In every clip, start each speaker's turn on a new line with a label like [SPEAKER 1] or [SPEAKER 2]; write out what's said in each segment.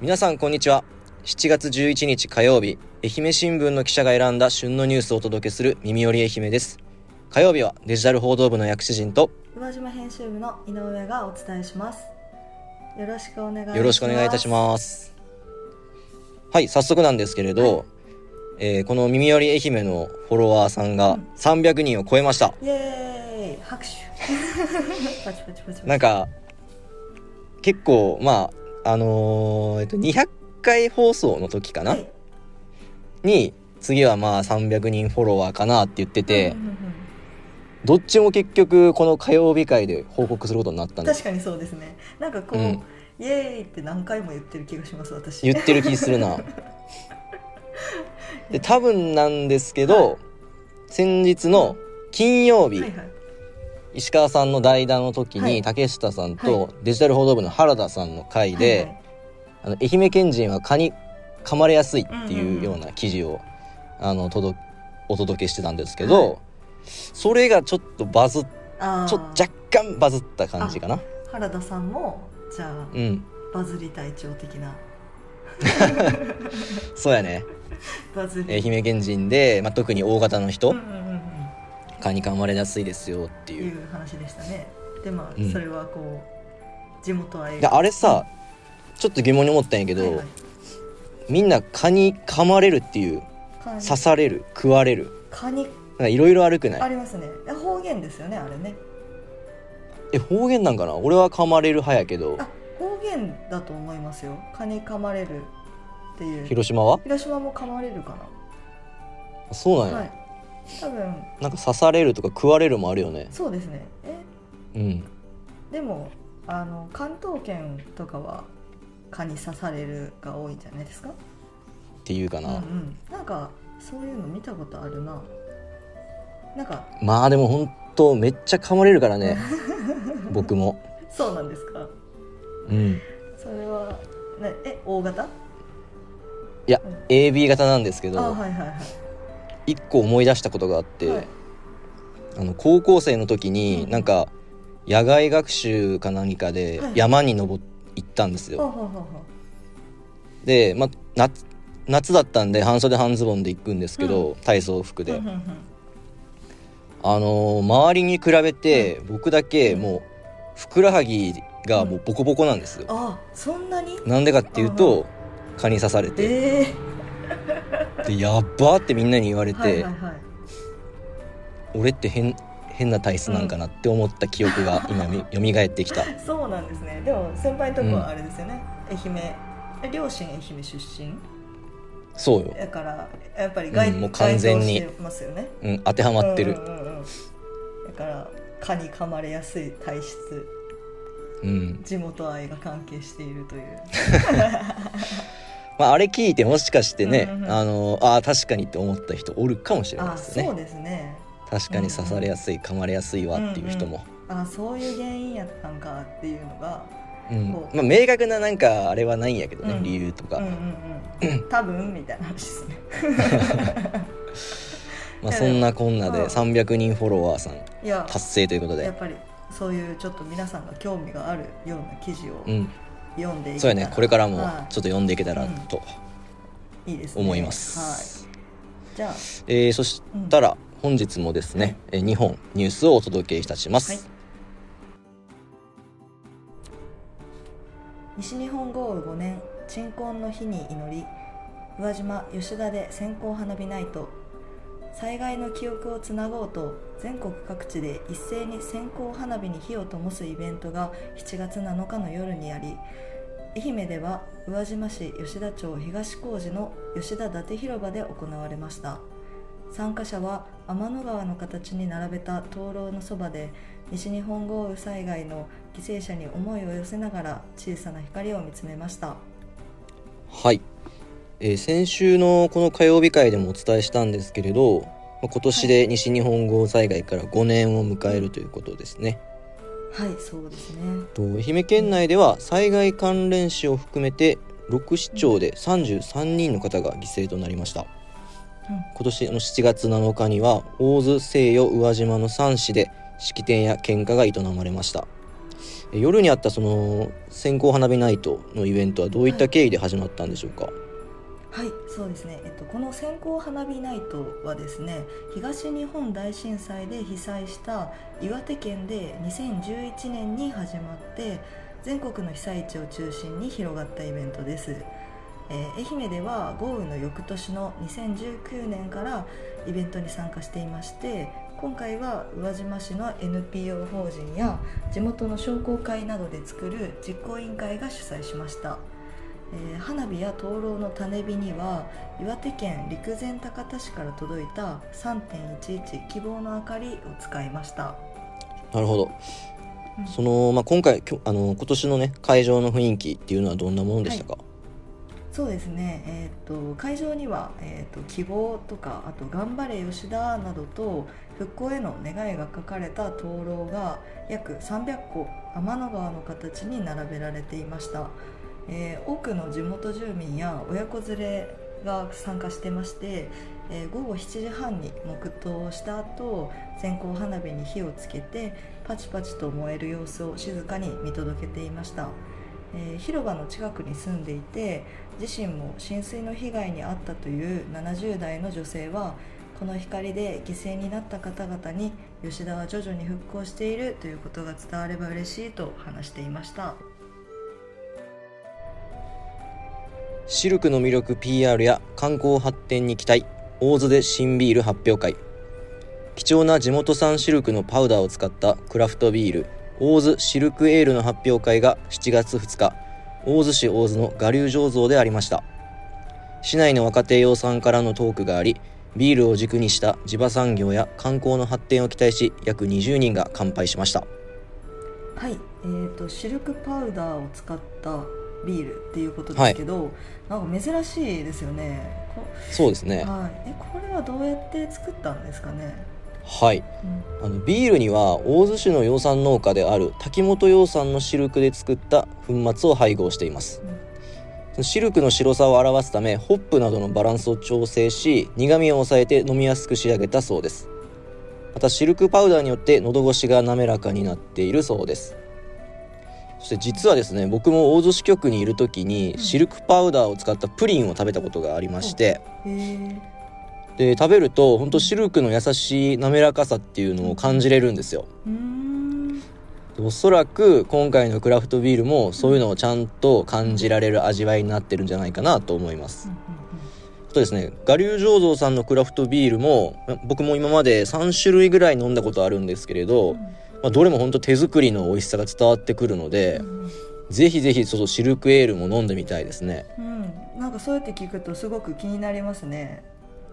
[SPEAKER 1] 皆さんこんにちは。7月11日火曜日愛媛新聞の記者が選んだ旬のニュースをお届けする耳より愛媛です。火曜日はデジタル報道部の薬師陣と
[SPEAKER 2] 宇和島編集部の井上がお伝えします。よろしくお願いします。
[SPEAKER 1] よろしくお願いいたします。はい早速なんですけれど、
[SPEAKER 2] はい。
[SPEAKER 1] えーこの耳より愛媛のフォロワーさんが
[SPEAKER 2] うん。
[SPEAKER 1] 300人を超えました、
[SPEAKER 2] イエーイ拍手。パチパチパチ。
[SPEAKER 1] なんか結構まああのーえっと200回放送の時かな、
[SPEAKER 2] はい。
[SPEAKER 1] に次はまあ300人フォロワーかなって言ってて、どっちも結局この火曜日会で報告することになったんです
[SPEAKER 2] 確かにそうですね。なんかこう、
[SPEAKER 1] うん。
[SPEAKER 2] イエーイって何回も言ってる気がします私。
[SPEAKER 1] 言ってる気するな。で多分なんですけど、先日の金曜日、
[SPEAKER 2] はいはい
[SPEAKER 1] 石川さんの代打の時
[SPEAKER 2] はい。
[SPEAKER 1] に竹下さん
[SPEAKER 2] は
[SPEAKER 1] とデジタル報道部の原田さんの回で、あの愛媛県人は蚊に噛まれやすいっていうような記事を、あの届お届けしてたんですけど、
[SPEAKER 2] はい。
[SPEAKER 1] それがちょっとバズちょ若干バズった感じかな。
[SPEAKER 2] 原田さんもじゃあ、
[SPEAKER 1] うん。
[SPEAKER 2] バズり隊長的な。
[SPEAKER 1] そうやね。
[SPEAKER 2] バズり。
[SPEAKER 1] 愛媛県人で、まあ、特に大型の人、
[SPEAKER 2] うんうん
[SPEAKER 1] 蚊に噛まれやすいですよって
[SPEAKER 2] い
[SPEAKER 1] いう
[SPEAKER 2] う話でしたね。でまあ、
[SPEAKER 1] うん。
[SPEAKER 2] それはこう地元愛
[SPEAKER 1] であれさちょっと疑問に思ったんやけど、
[SPEAKER 2] はいはい。
[SPEAKER 1] みんな蚊に噛まれるっていう
[SPEAKER 2] 蚊に？
[SPEAKER 1] 刺される食われる。
[SPEAKER 2] 蚊に？
[SPEAKER 1] なんかいろいろあるくない？
[SPEAKER 2] ありますね。え方言ですよねあれね。
[SPEAKER 1] え方言なんかな？俺は噛まれる派やけど。
[SPEAKER 2] あ方言だと思いますよ。蚊に噛まれるっていう。
[SPEAKER 1] 広島は？
[SPEAKER 2] 広島も噛まれるか
[SPEAKER 1] あそうなんや、
[SPEAKER 2] なはい多分。
[SPEAKER 1] なんか刺されるとか食われるもあるよね。
[SPEAKER 2] そうですね。え？
[SPEAKER 1] うん。
[SPEAKER 2] でもあの関東圏とかは蚊に刺されるが多いんじゃないですか？
[SPEAKER 1] っていうかな、
[SPEAKER 2] うんうん。なんかそういうの見たことあるな。なんか。
[SPEAKER 1] まあでも本当めっちゃ噛まれるからね。僕も。
[SPEAKER 2] そうなんですか？
[SPEAKER 1] うん。
[SPEAKER 2] それはなえ？大型？
[SPEAKER 1] いや AB 型なんですけ
[SPEAKER 2] あ
[SPEAKER 1] ど
[SPEAKER 2] はいはいはい
[SPEAKER 1] 一個思い出したことがあって、
[SPEAKER 2] はい。
[SPEAKER 1] あの高校生の時に
[SPEAKER 2] うん
[SPEAKER 1] なんか野外学習か何かで
[SPEAKER 2] はい。
[SPEAKER 1] 山に登っ行ったんですよ、
[SPEAKER 2] ほうほうほうほ
[SPEAKER 1] で、まあ、夏夏だったんで半袖半ズボンで行くんですけど、体操服で、
[SPEAKER 2] ううんうんうん。
[SPEAKER 1] あのー周りに比べて僕だけもうふくらはぎがもうボコボコなんですよ、
[SPEAKER 2] あそんなに？
[SPEAKER 1] なんでかっていうと蚊に刺されて。
[SPEAKER 2] ええ
[SPEAKER 1] でやっばーってみんなに言われて、
[SPEAKER 2] はいはいはい。
[SPEAKER 1] 俺って変変な体質なんかなって思った記憶が今み蘇ってきた。
[SPEAKER 2] そうなんですね。でも先輩のとこはあれですよね、愛媛え両親愛媛出身？
[SPEAKER 1] そうよ、
[SPEAKER 2] だからやっぱり外,、
[SPEAKER 1] うんもう完全に。
[SPEAKER 2] 該当してますよね。
[SPEAKER 1] うん、当てはまってる。
[SPEAKER 2] うんうんうんうん。だから蚊に噛まれやすい体質。
[SPEAKER 1] うん、
[SPEAKER 2] 地元愛が関係しているという
[SPEAKER 1] まあ、あれ聞いてもしかしてね、
[SPEAKER 2] うんうんうん。
[SPEAKER 1] あのあー確かにって思った人おるかもしれない
[SPEAKER 2] あ
[SPEAKER 1] ですよね
[SPEAKER 2] そうですね。
[SPEAKER 1] 確かに刺されやすい噛まれやすいわっていう人も、
[SPEAKER 2] あそういう原因やったんかっていうのが
[SPEAKER 1] うん。まあ、明確ななんかあれはないんやけどね、
[SPEAKER 2] うん。
[SPEAKER 1] 理由とか、
[SPEAKER 2] うんうんうん。多分みたいな話ですね。
[SPEAKER 1] まあ、そんなこんなで
[SPEAKER 2] うん
[SPEAKER 1] 300人フォロワーさん達成ということで。
[SPEAKER 2] やっぱりそういうちょっと皆さんが興味があるような記事を
[SPEAKER 1] うん
[SPEAKER 2] 読んでいけ
[SPEAKER 1] そうやね。これからもちょっ
[SPEAKER 2] は
[SPEAKER 1] と読んでいけたらと
[SPEAKER 2] いいいですね。
[SPEAKER 1] 思います、
[SPEAKER 2] はい。じゃあ。
[SPEAKER 1] えーそしたら本日もですね、えー2本ニュースをお届けいたします、
[SPEAKER 2] はい。西日本豪雨5年鎮魂の日に祈り宇和島吉田で線香花火ナイト災害の記憶をつなごうと全国各地で一斉に線香花火に火を灯すイベントが7月7日の夜にあり愛媛では宇和島市吉田町東小路の吉田伊達広場で行われました。参加者は天の川の形に並べた灯籠のそばで西日本豪雨災害の犠牲者に思いを寄せながら小さな光を見つめました。
[SPEAKER 1] はい、えー先週のこの火曜日会でもお伝えしたんですけれど、今年で西日本豪雨災害から5年を迎えるということですね、
[SPEAKER 2] はいそうですね。
[SPEAKER 1] と愛媛県内では災害関連死を含めて6市町で33人の方が犠牲となりました。今年の7月7日には大洲西予宇和島の3市で式典や献花が営まれました。え夜にあったその線香花火ナイトのイベントはどういった経緯で始まったんでしょうか、
[SPEAKER 2] はいはいそうですね、えっと、この線香花火ナイトはですね東日本大震災で被災した岩手県で2011年に始まって全国の被災地を中心に広がったイベントです、えー愛媛では豪雨の翌年の2019年からイベントに参加していまして今回は宇和島市の NPO 法人や地元の商工会などで作る実行委員会が主催しました。えー花火や灯籠の種火には岩手県陸前高田市から届いた3.11希望の明かりを使いました。
[SPEAKER 1] なるほど。その、まあ、今回あの今年のね会場の雰囲気っていうのはどんなものでしたか、
[SPEAKER 2] そうですね、えー、と会場には、えーと「希望」とかあと「頑張れ吉田」などと復興への願いが書かれた灯籠が約300個天の川の形に並べられていました、えー多くの地元住民や親子連れが参加してまして、えー午後7時半に黙祷をした後線香花火に火をつけてパチパチと燃える様子を静かに見届けていました。えー広場の近くに住んでいて自身も浸水の被害に遭ったという70代の女性はこの光で犠牲になった方々に吉田は徐々に復興しているということが伝われば嬉しいと話していました。
[SPEAKER 1] シルクの魅力 PR や観光発展に期待。大津で新ビール発表会。貴重な地元産シルクのパウダーを使ったクラフトビール。大津シルクエールの発表会が7月2日。大津市大津の我流醸造でありました。市内の若手養蚕からのトークがありビールを軸にした地場産業や観光の発展を期待し約20人が乾杯しました。
[SPEAKER 2] はい、えー、とシルクパウダーを使ったビールっていうことですけど、なんか珍しいですよね。こ
[SPEAKER 1] そうですね。
[SPEAKER 2] はい、えこれはどうやって作ったんですかね、
[SPEAKER 1] はい。
[SPEAKER 2] うん。
[SPEAKER 1] あのビールには大洲市の養蚕農家である滝本養蚕のシルクで作った粉末を配合しています。
[SPEAKER 2] うん。
[SPEAKER 1] シルクの白さを表すためホップなどのバランスを調整し苦味を抑えて飲みやすく仕上げたそうです。またシルクパウダーによって喉越しが滑らかになっているそうですそして実はですね僕も大洲支局にいる時に
[SPEAKER 2] うん。
[SPEAKER 1] シルクパウダーを使ったプリンを食べたことがありまして。
[SPEAKER 2] へえ
[SPEAKER 1] で食べると本当シルクの優しい滑らかさっていうのを感じれるんですよ。おそらく今回のクラフトビールもそういうのをちゃんと感じられる味わいになってるんじゃないかなと思います。
[SPEAKER 2] うん
[SPEAKER 1] あとですね我流醸造さんのクラフトビールも僕も今まで3種類ぐらい飲んだことあるんですけれど、まあ、どれも本当手作りの美味しさが伝わってくるので
[SPEAKER 2] うん。うん
[SPEAKER 1] ぜひぜひちょっとシルクエールも飲んでみたいですね。
[SPEAKER 2] うん、なんかそうやって聞くとすごく気になりますね。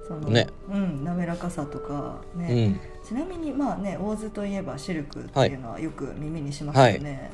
[SPEAKER 2] その
[SPEAKER 1] ね。
[SPEAKER 2] うん、滑らかさとか。
[SPEAKER 1] う
[SPEAKER 2] ね、
[SPEAKER 1] ん。
[SPEAKER 2] ちなみにまあね大津といえばシルクっていうのはよく耳にしますよね。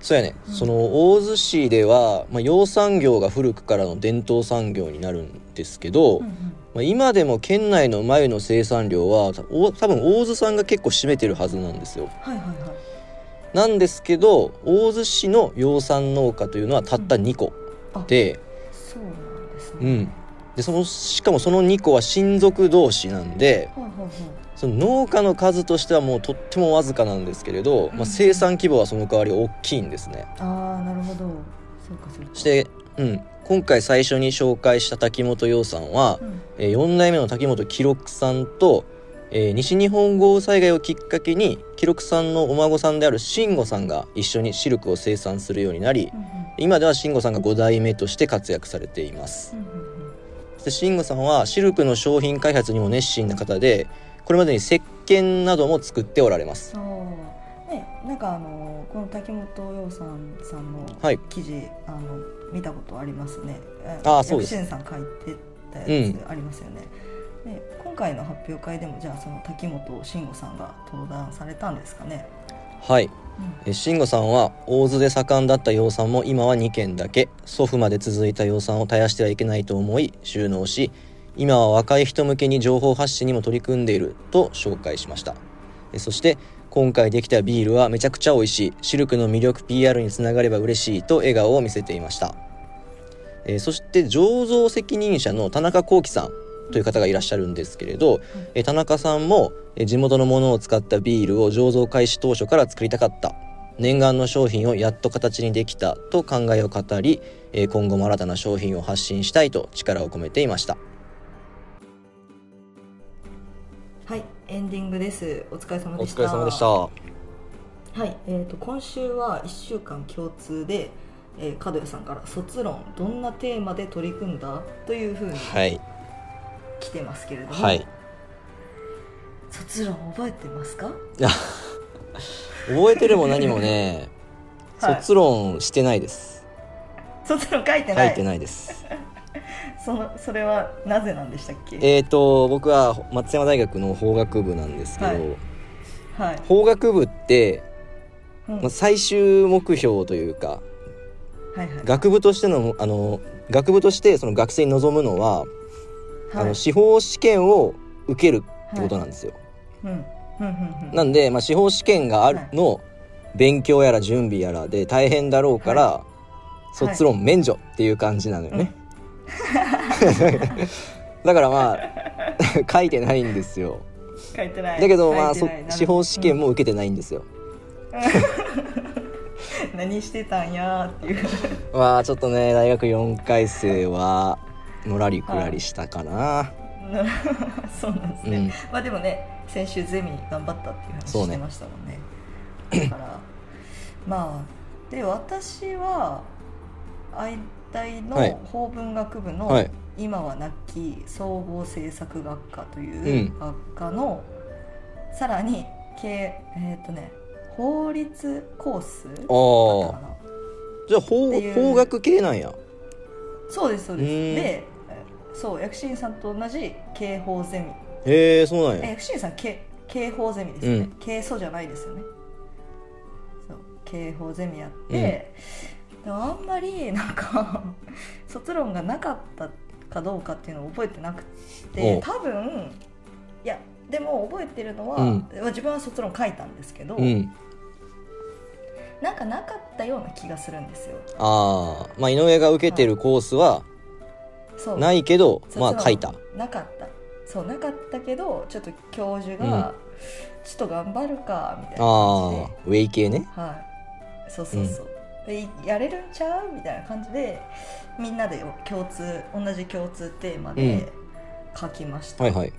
[SPEAKER 1] そうやね、
[SPEAKER 2] うん。
[SPEAKER 1] その大洲市では、まあ、養蚕業が古くからの伝統産業になるんですけど、
[SPEAKER 2] うんうん
[SPEAKER 1] まあ、今でも県内の繭の生産量はお多分大洲さんが結構占めてるはずなんですよ
[SPEAKER 2] はいはいはい。
[SPEAKER 1] なんですけど大洲市の養蚕農家というのはたった2個
[SPEAKER 2] あ
[SPEAKER 1] で,、
[SPEAKER 2] そうなんですね。
[SPEAKER 1] うん、でそのしかもその2個は親族同士なんで
[SPEAKER 2] はいはいはい。
[SPEAKER 1] その農家の数としてはもうとってもわずかなんですけれど、
[SPEAKER 2] うん
[SPEAKER 1] まあ、生産規模はその代わり大きいんですね。
[SPEAKER 2] ああなるほど。そうかそうか。
[SPEAKER 1] そして、うん、今回最初に紹介した滝本洋さんは
[SPEAKER 2] う、ん。
[SPEAKER 1] えー4代目の滝本記録さんと、えー西日本豪雨災害をきっかけに記録さんのお孫さんである慎吾さんが一緒にシルクを生産するようになり
[SPEAKER 2] うんうん
[SPEAKER 1] 今では慎吾さんが5代目として活躍されています。
[SPEAKER 2] うんうんうん。
[SPEAKER 1] そして慎吾さんはシルクの商品開発にも熱心な方でこれまでに石鹸なども作っておられます。
[SPEAKER 2] ねなんかあのこの滝本洋さんさんの
[SPEAKER 1] はい。
[SPEAKER 2] 記事、あの見たことありますね。
[SPEAKER 1] あーそうです。
[SPEAKER 2] さん書いてたやつありますよね、で今回の発表会でもじゃあその滝本慎吾さんが登壇されたんですかね、
[SPEAKER 1] はい。
[SPEAKER 2] うん。
[SPEAKER 1] えー慎吾さんは大津で盛んだった養蚕も今は2軒だけ祖父まで続いた養蚕を絶やしてはいけないと思い収納し今は若い人向けに情報発信にも取り組んでいると紹介しました。えーそして今回できたビールはめちゃくちゃ美味しい。シルクの魅力 PR につながれば嬉しいと笑顔を見せていました。えーそして醸造責任者の田中幸喜さんという方がいらっしゃるんですけれど、えー田中さんもえー地元のものを使ったビールを醸造開始当初から作りたかった。念願の商品をやっと形にできたと考えを語り、えー今後も新たな商品を発信したいと力を込めていました
[SPEAKER 2] エンディングです。お疲れ様
[SPEAKER 1] お
[SPEAKER 2] でした。
[SPEAKER 1] 疲れ様でした。
[SPEAKER 2] はい、えー、と今週は1週間共通で、えー、角谷さんから「卒論どんなテーマで取り組んだ?」というふうに
[SPEAKER 1] はい。
[SPEAKER 2] 来てますけれども、
[SPEAKER 1] はい。
[SPEAKER 2] 卒論覚えてますか？
[SPEAKER 1] 覚えてるも何もね、
[SPEAKER 2] はい。
[SPEAKER 1] 卒論してないです。
[SPEAKER 2] 卒論書いてない。
[SPEAKER 1] 書いてないです
[SPEAKER 2] そのそれはなぜなんでしたっけ？
[SPEAKER 1] えっと僕は松山大学の法学部なんですけど、
[SPEAKER 2] はい。はい、
[SPEAKER 1] 法学部って、
[SPEAKER 2] うん。
[SPEAKER 1] まあ、最終目標というか
[SPEAKER 2] はいはい。
[SPEAKER 1] 学部としてのあの学部としてその学生に望むのは、あ
[SPEAKER 2] はい。
[SPEAKER 1] の司法試験を受けるってことなんですよ。
[SPEAKER 2] うん。うんうんうん。
[SPEAKER 1] なんで、まあ、司法試験がある
[SPEAKER 2] はい。
[SPEAKER 1] の勉強やら準備やらで大変だろうから、卒論免除っていう感じなのよね。だからまあ 書いてないんですよ。
[SPEAKER 2] 書いてない。
[SPEAKER 1] だけどまあ司法試験
[SPEAKER 2] も、
[SPEAKER 1] も受けてないんですよ。
[SPEAKER 2] う ん何してたんやーっていう。
[SPEAKER 1] まあちょっとね大学4回生はのらりくらりしたかな。
[SPEAKER 2] そうなんですね、
[SPEAKER 1] うん。
[SPEAKER 2] まあでもね先週ゼミ頑張ったっていう話してましたもんね。だからまあで私は愛大の
[SPEAKER 1] はい。
[SPEAKER 2] 法文学部の、
[SPEAKER 1] はい。
[SPEAKER 2] 今はなき総合政策学科と
[SPEAKER 1] う
[SPEAKER 2] いうん。学科の、さらに経えっ、とね法律コースだった
[SPEAKER 1] あ
[SPEAKER 2] かな。
[SPEAKER 1] じゃあ法法学系なんや。
[SPEAKER 2] そうですそうです。でえそう薬師院さんと同じ刑法ゼミ。
[SPEAKER 1] へえそうなん
[SPEAKER 2] え
[SPEAKER 1] や。
[SPEAKER 2] 薬師院さん刑刑法ゼミですよね、
[SPEAKER 1] うん。
[SPEAKER 2] 刑訴じゃないですよね。そう刑法ゼミやって、でもあんまりなんか 卒論がなかったかどうかっていうのを覚えてなく
[SPEAKER 1] お
[SPEAKER 2] て
[SPEAKER 1] う。
[SPEAKER 2] 多分いやでも覚えてるのは、
[SPEAKER 1] うん。
[SPEAKER 2] 自分は卒論書いたんですけど、
[SPEAKER 1] うん。
[SPEAKER 2] なんかなかったような気がするんですよ。
[SPEAKER 1] ああまあ井上が受けてるコースはないけど、まあ書いた。
[SPEAKER 2] なかった。そうなかったけどちょっと教授
[SPEAKER 1] うん。
[SPEAKER 2] が、ちょっと頑張るかみたいな
[SPEAKER 1] あ
[SPEAKER 2] 感じで。
[SPEAKER 1] あウェイ系ね。
[SPEAKER 2] はい。そうそうそう、でやれるんちゃう？みたいな感じでみんなで共通同じ共通テーマで書きました、
[SPEAKER 1] はいはい。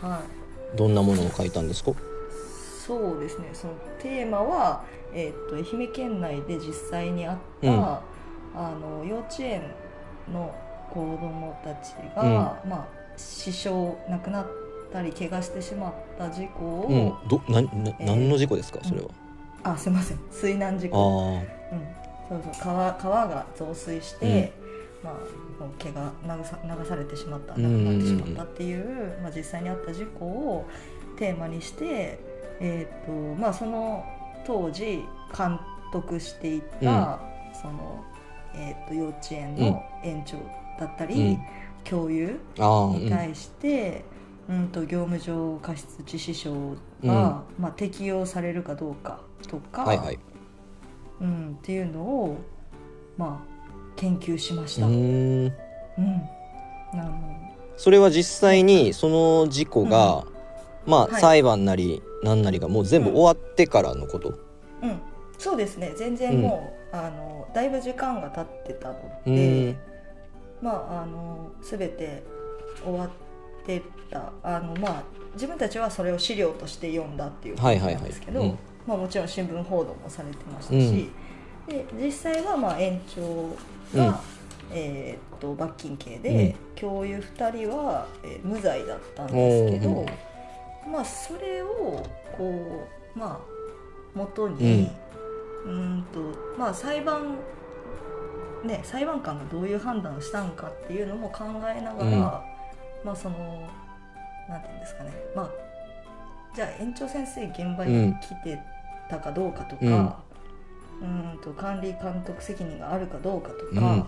[SPEAKER 2] はい
[SPEAKER 1] どんなものを書いたんですか？
[SPEAKER 2] そうですねそのテーマは、えー、と愛媛県内で実際にあった、
[SPEAKER 1] うん
[SPEAKER 2] あの幼稚園の子どもたちが、まあ、死傷亡くなったり怪我してしまった事故を、
[SPEAKER 1] うん。どなな
[SPEAKER 2] えー
[SPEAKER 1] 何の事故ですか？それは。
[SPEAKER 2] あすいません。水難事
[SPEAKER 1] あ
[SPEAKER 2] 故、
[SPEAKER 1] あ
[SPEAKER 2] うん、そうそう。川川が増水して、まあ、こう毛が流さ流されてしまった亡くなってしまったっていう、まあ、実際にあった事故をテーマにして、えーとまあ、その当時監督していた、そのえー、と幼稚園の園長だったり、
[SPEAKER 1] うん。
[SPEAKER 2] 教諭に対して、うん、と業務上過失致死傷が、まあ、適用されるかどうかとか、
[SPEAKER 1] はいはい。
[SPEAKER 2] うん、っていうのを、まあ、研究しまし
[SPEAKER 1] う
[SPEAKER 2] た。うん。
[SPEAKER 1] ーん。
[SPEAKER 2] あの
[SPEAKER 1] それは実際にその事故が、まあ、
[SPEAKER 2] はい。
[SPEAKER 1] 裁判なりなんなりがもう全部終わってからのこと？
[SPEAKER 2] うん、そうですね。全然もう、あのだいぶ時間が経ってたの
[SPEAKER 1] う
[SPEAKER 2] で
[SPEAKER 1] ん、
[SPEAKER 2] まあ、あの全て終わってた。あの、まあ、自分たちはそれを資料として読んだっていう感じ
[SPEAKER 1] はいはいはい。
[SPEAKER 2] なんですけど、
[SPEAKER 1] うん
[SPEAKER 2] まあ、もちろん新聞報道もされてましたし、で実際はまあ園長が、
[SPEAKER 1] うん。
[SPEAKER 2] えーっと罰金刑で、
[SPEAKER 1] うん。
[SPEAKER 2] 教諭2人は、えー無罪だったんですけど、まあそれをこうまあ元に、うーんとまあ裁判ね裁判官がどういう判断をしたんかっていうのも考えながら、
[SPEAKER 1] うん。
[SPEAKER 2] まあそのなんていうんですかねまあじゃあ園長先生現場に来てたかどうかとか、うーんと管理監督責任があるかどうかとか、
[SPEAKER 1] うん。
[SPEAKER 2] っ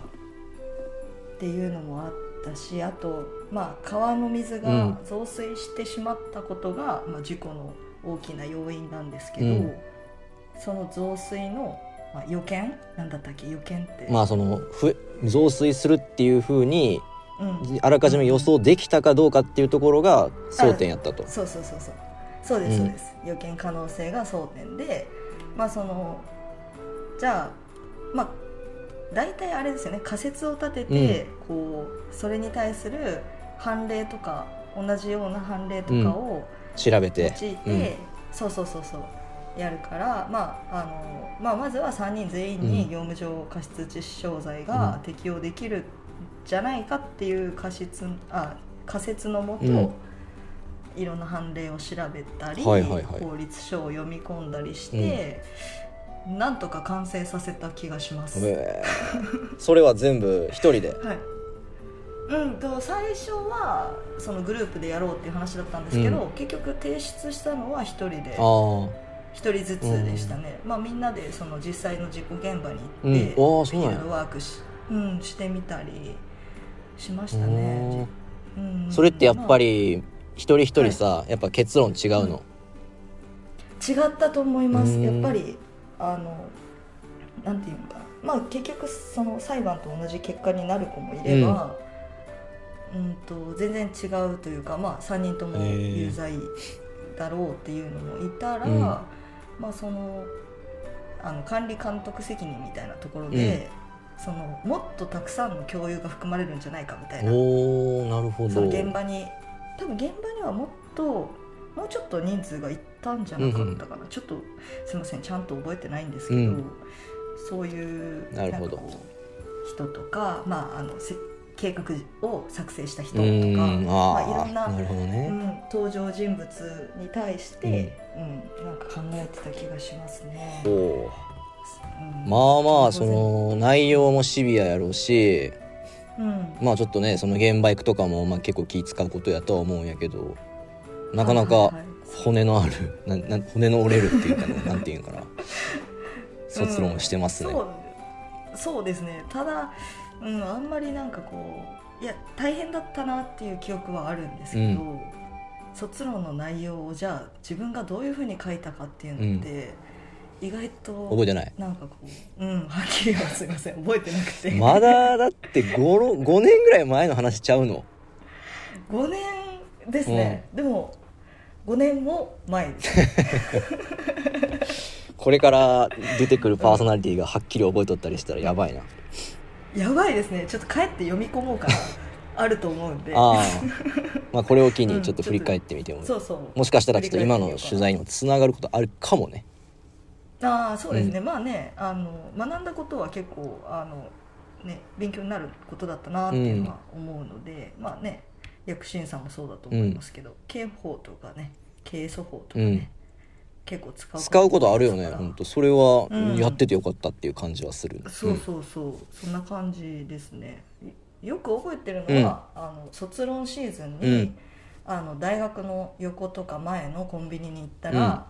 [SPEAKER 2] ていうのもあったしあと、まあ、川の水
[SPEAKER 1] う
[SPEAKER 2] が
[SPEAKER 1] ん。
[SPEAKER 2] 増水してしまったことが、まあ、事故の大きな要因なんですけど、
[SPEAKER 1] うん。
[SPEAKER 2] その増水の、まあ、予見？なんだったっけ？予見って、
[SPEAKER 1] まあそのふ増水するっていうふうに
[SPEAKER 2] うん、
[SPEAKER 1] あらかじめ予想できたかどうかっていうところが争点やったと。
[SPEAKER 2] そうそうそうそうそうです
[SPEAKER 1] うん
[SPEAKER 2] そうです、予見可能性が争点でまあそのじゃあまあ大体あれですよね。仮説を立てて、こうそれに対する判例とか同じような判例とかを用い
[SPEAKER 1] 調べて。
[SPEAKER 2] て、そうそうそうそうやるから、まああのまあ、まずは3人全員に
[SPEAKER 1] うん。
[SPEAKER 2] 業務上過失致死傷罪が適用できるんじゃないかっていう仮説あ仮説のもと、
[SPEAKER 1] うん
[SPEAKER 2] いろんな判例を調べたり、
[SPEAKER 1] はいはいはい。
[SPEAKER 2] 法律書を読み込んだりして、なんとか完成させた気がします。
[SPEAKER 1] うんへー。それは全部一人で？
[SPEAKER 2] はい。うん、と最初はそのグループでやろうっていう話だったんですけど、
[SPEAKER 1] うん。
[SPEAKER 2] 結局提出したのは一人で一人ずつでしたね、まあ、みんなでその実際の事故現場に
[SPEAKER 1] うん。
[SPEAKER 2] 行って、
[SPEAKER 1] うなんや。
[SPEAKER 2] フィールドワークし,、うん、してみたりしました
[SPEAKER 1] お
[SPEAKER 2] ね
[SPEAKER 1] ー、
[SPEAKER 2] うん、
[SPEAKER 1] それってやっぱ
[SPEAKER 2] り、
[SPEAKER 1] り一人一人さやっぱ結論違うの。
[SPEAKER 2] 違ったと思います。
[SPEAKER 1] うん。
[SPEAKER 2] やっぱりあのなんていうのかなまあ結局その裁判と同じ結果になる子もいれば、うん、と全然違うというか、まあ、3人とも有罪だろうっていうのもいたら、
[SPEAKER 1] うん。
[SPEAKER 2] まあそのあの管理監督責任みたいなところで、そのもっとたくさんの共有が含まれるんじゃないかみたいな。
[SPEAKER 1] おおなるほど。
[SPEAKER 2] その現場に多分現場にはもっともうちょっと人数がいったんじゃなかったかな、ちょっとすいませんちゃんと覚えてないんですけど、
[SPEAKER 1] うん。
[SPEAKER 2] そういう
[SPEAKER 1] なるほど。
[SPEAKER 2] 人とか、まあ、あのせ計画を作成した人
[SPEAKER 1] う
[SPEAKER 2] とか、
[SPEAKER 1] ん
[SPEAKER 2] まあ、いろんな
[SPEAKER 1] なるほどね。
[SPEAKER 2] うん、登場人物に対して、うん。なんか考えてた気がしますね。
[SPEAKER 1] おお
[SPEAKER 2] うん。
[SPEAKER 1] まあまあそ、の内容もシビアやろうし
[SPEAKER 2] うん、
[SPEAKER 1] まあちょっとねその現場行くとかもまあ結構気使うことやとは思うんやけどなかなか
[SPEAKER 2] はいはいはい。
[SPEAKER 1] 骨のあるなな骨の折れるっていうかね なんていうんかな。卒論してますね、
[SPEAKER 2] そうそうですね。ただ、うん、あんまりなんかこういや大変だったなっていう記憶はあるんですけど、
[SPEAKER 1] う
[SPEAKER 2] 卒論の内容をじゃあ自分がどういうふうに書いたかっていうのって、意外と
[SPEAKER 1] 覚えてない？
[SPEAKER 2] なんかこううんはっきりはすいません覚えてなくて。
[SPEAKER 1] まだだって 5, 5年ぐらい前の話ちゃうの
[SPEAKER 2] ？5年ですね、でも5年も前です。
[SPEAKER 1] これから出てくるパーソナリティがはっきり覚えとったりしたらやばいな。
[SPEAKER 2] やばいですね。ちょっと帰って読み込もうかな。あると思うんで。
[SPEAKER 1] ああ。まあこれを機
[SPEAKER 2] うん
[SPEAKER 1] にちょっと振り返ってみても、
[SPEAKER 2] そうそう。
[SPEAKER 1] もしかしたらちょっと今の取材にもつながることあるかもね
[SPEAKER 2] ああそうですね、まあねあの学んだことは結構あの、ね、勉強になることだったなっていうのは思うので、まあね薬師院さんもそうだと思いますけど、刑法とかね刑訴法とかね、
[SPEAKER 1] うん。
[SPEAKER 2] 結構使う
[SPEAKER 1] 使うことあるよね本当それは
[SPEAKER 2] うん。
[SPEAKER 1] やっててよかったっていう感じはする、
[SPEAKER 2] そうそうそう、そんな感じですね。よく覚えてるのは、あの卒論シーズンに、
[SPEAKER 1] うん。
[SPEAKER 2] あの大学の横とか前のコンビニに行ったら、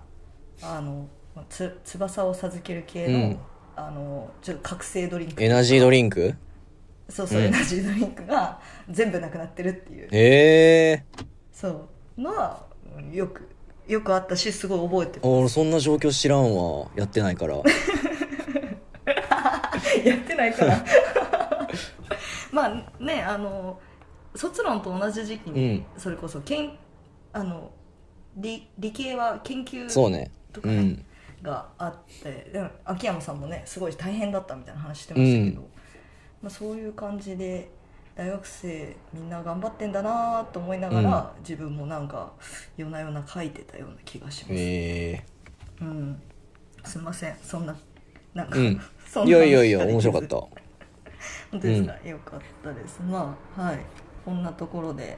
[SPEAKER 2] あのつ翼を授ける系の,、
[SPEAKER 1] うん。
[SPEAKER 2] あのちょっと覚醒ドリンク。
[SPEAKER 1] エナジードリンク？
[SPEAKER 2] そうそう、
[SPEAKER 1] うん。
[SPEAKER 2] エナジードリンクが全部なくなってるっていう。
[SPEAKER 1] ええ。
[SPEAKER 2] そう。のはうんよくよくあったしすごい覚えて
[SPEAKER 1] ー、俺そんな状況知らんわ。やってないから。
[SPEAKER 2] やってないから。まあねあの卒論と同じ時期に、それこそけんあの理理系は研究
[SPEAKER 1] そうね。
[SPEAKER 2] とかね、
[SPEAKER 1] うん
[SPEAKER 2] があってでも秋山さんもねすごい大変だったみたいな話してましたけど、
[SPEAKER 1] うん。
[SPEAKER 2] まあ、そういう感じで大学生みんな頑張ってんだなと思いながら、自分もなんか夜な夜な書いてたような気がします、
[SPEAKER 1] え。
[SPEAKER 2] うん、すいません。そんななんか、
[SPEAKER 1] うん。
[SPEAKER 2] そんな
[SPEAKER 1] えいやいやいや
[SPEAKER 2] 話
[SPEAKER 1] 面白かった。
[SPEAKER 2] 本 当ですか、よかったです。まあはい。こんなところで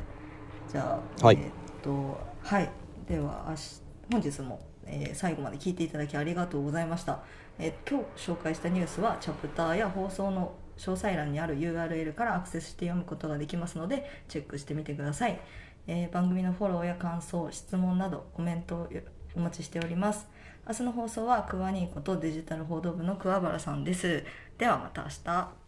[SPEAKER 2] じゃあ、
[SPEAKER 1] はい。
[SPEAKER 2] えーっとはい。では明日本日も、えー最後まで聞いていただきありがとうございました、えー今日紹介したニュースはチャプターや放送の詳細欄にある URL からアクセスして読むことができますのでチェックしてみてください、えー番組のフォローや感想質問などコメントをお待ちしております。明日の放送はクワニーことデジタル報道部の桑原さんです。ではまた明日。